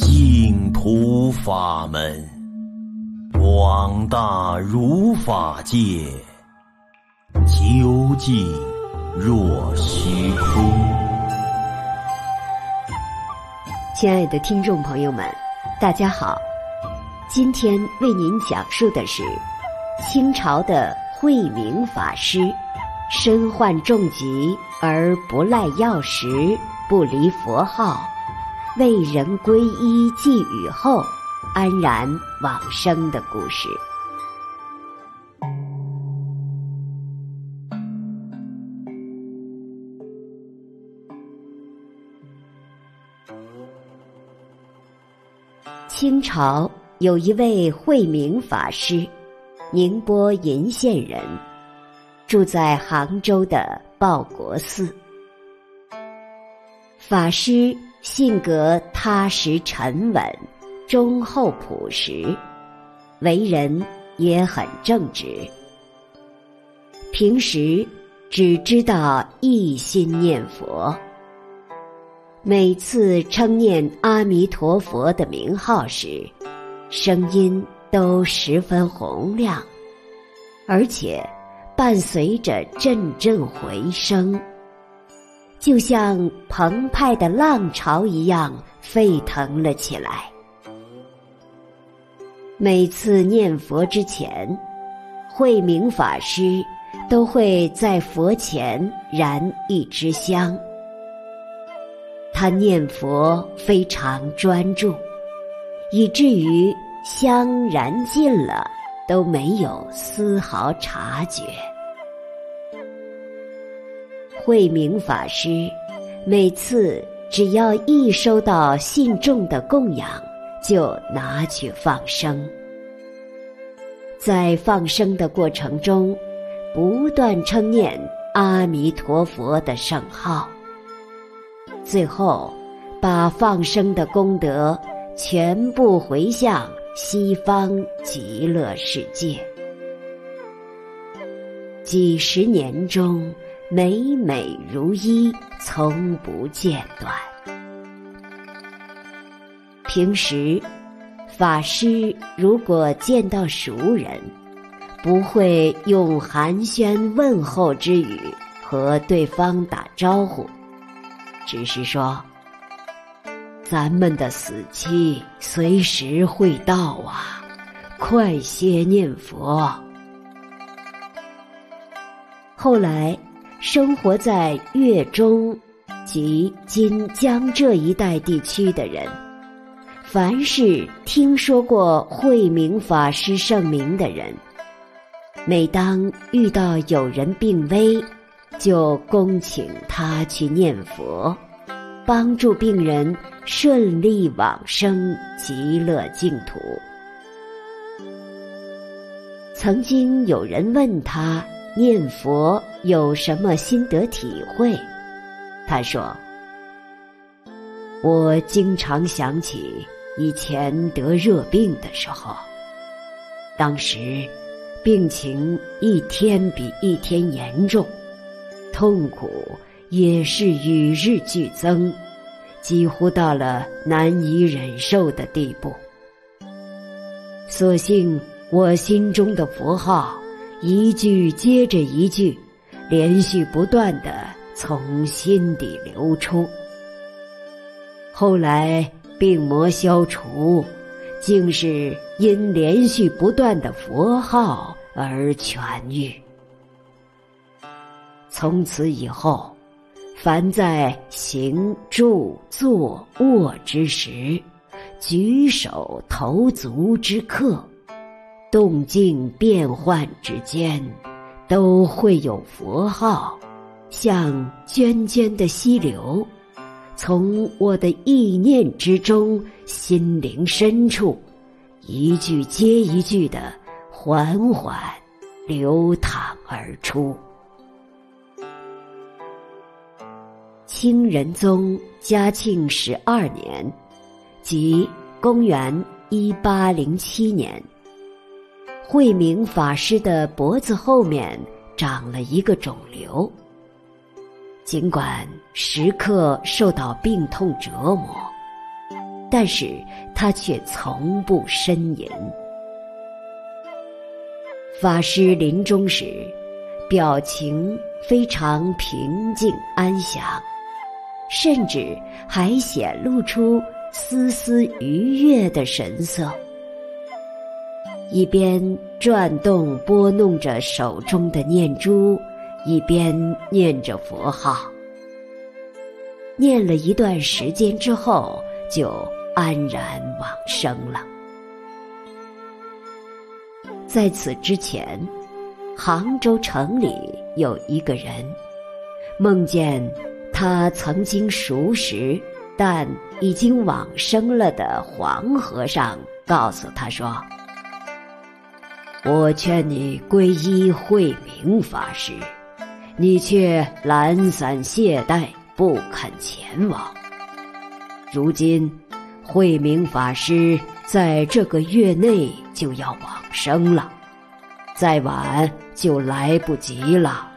净土法门，广大如法界，究竟若虚空。亲爱的听众朋友们，大家好，今天为您讲述的是清朝的慧明法师，身患重疾而不赖药石，不离佛号。为人皈依寄语后，安然往生的故事。清朝有一位慧明法师，宁波鄞县人，住在杭州的报国寺。法师。性格踏实沉稳，忠厚朴实，为人也很正直。平时只知道一心念佛，每次称念阿弥陀佛的名号时，声音都十分洪亮，而且伴随着阵阵回声。就像澎湃的浪潮一样沸腾了起来。每次念佛之前，慧明法师都会在佛前燃一支香。他念佛非常专注，以至于香燃尽了都没有丝毫察觉。慧明法师每次只要一收到信众的供养，就拿去放生。在放生的过程中，不断称念阿弥陀佛的圣号，最后把放生的功德全部回向西方极乐世界。几十年中，美美如一，从不间断。平时，法师如果见到熟人，不会用寒暄问候之语和对方打招呼，只是说：“咱们的死期随时会到啊，快些念佛。”后来。生活在粤中及今江浙一带地区的人，凡是听说过慧明法师圣名的人，每当遇到有人病危，就恭请他去念佛，帮助病人顺利往生极乐净土。曾经有人问他。念佛有什么心得体会？他说：“我经常想起以前得热病的时候，当时病情一天比一天严重，痛苦也是与日俱增，几乎到了难以忍受的地步。所幸我心中的佛号。”一句接着一句，连续不断地从心底流出。后来病魔消除，竟是因连续不断的佛号而痊愈。从此以后，凡在行、住、坐、卧之时，举手投足之刻。动静变幻之间，都会有佛号，像涓涓的溪流，从我的意念之中，心灵深处，一句接一句的缓缓流淌而出。清仁宗嘉庆十二年，即公元一八零七年。慧明法师的脖子后面长了一个肿瘤，尽管时刻受到病痛折磨，但是他却从不呻吟。法师临终时，表情非常平静安详，甚至还显露出丝丝愉悦的神色，一边转动拨弄着手中的念珠，一边念着佛号。念了一段时间之后，就安然往生了。在此之前，杭州城里有一个人，梦见他曾经熟识但已经往生了的黄和尚，告诉他说：“我劝你皈依慧明法师，你却懒散懈怠。”不肯前往。如今，慧明法师在这个月内就要往生了，再晚就来不及了。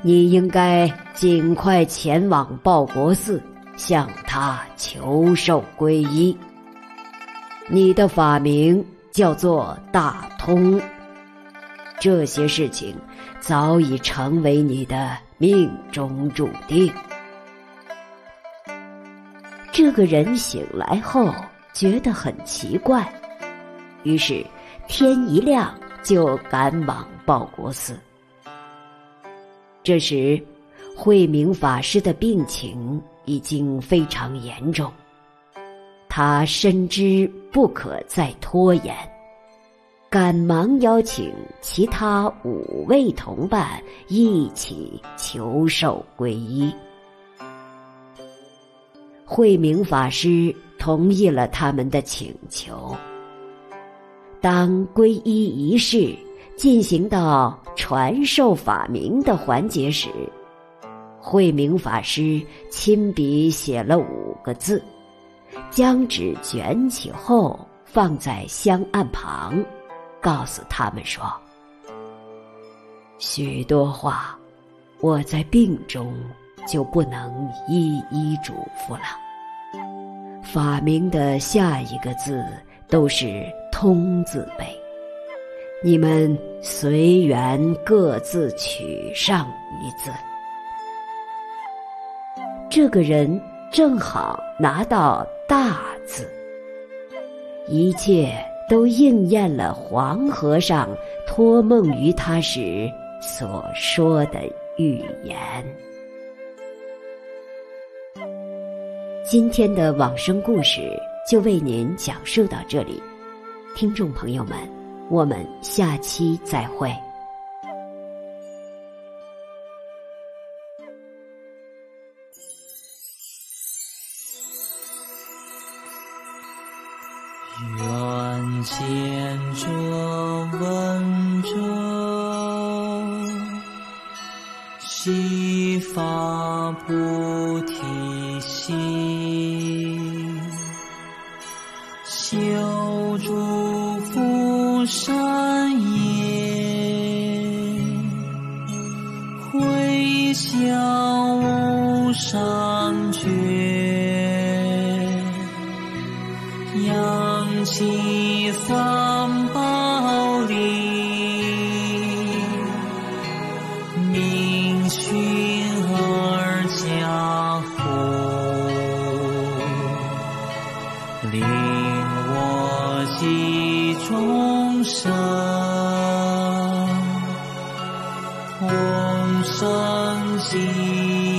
你应该尽快前往报国寺，向他求受皈依。你的法名叫做大通，这些事情早已成为你的。命中注定。这个人醒来后觉得很奇怪，于是天一亮就赶往报国寺。这时，慧明法师的病情已经非常严重，他深知不可再拖延。赶忙邀请其他五位同伴一起求受皈依。慧明法师同意了他们的请求。当皈依仪式进行到传授法名的环节时，慧明法师亲笔写了五个字，将纸卷起后放在香案旁。告诉他们说：“许多话，我在病中就不能一一嘱咐了。法名的下一个字都是‘通’字辈，你们随缘各自取上一字。这个人正好拿到‘大’字，一切。”都应验了黄和尚托梦于他时所说的预言。今天的往生故事就为您讲述到这里，听众朋友们，我们下期再会。愿见者闻者，悉发菩提心，修诸福善业，回向无上寻尔家父，令我记终生同生极。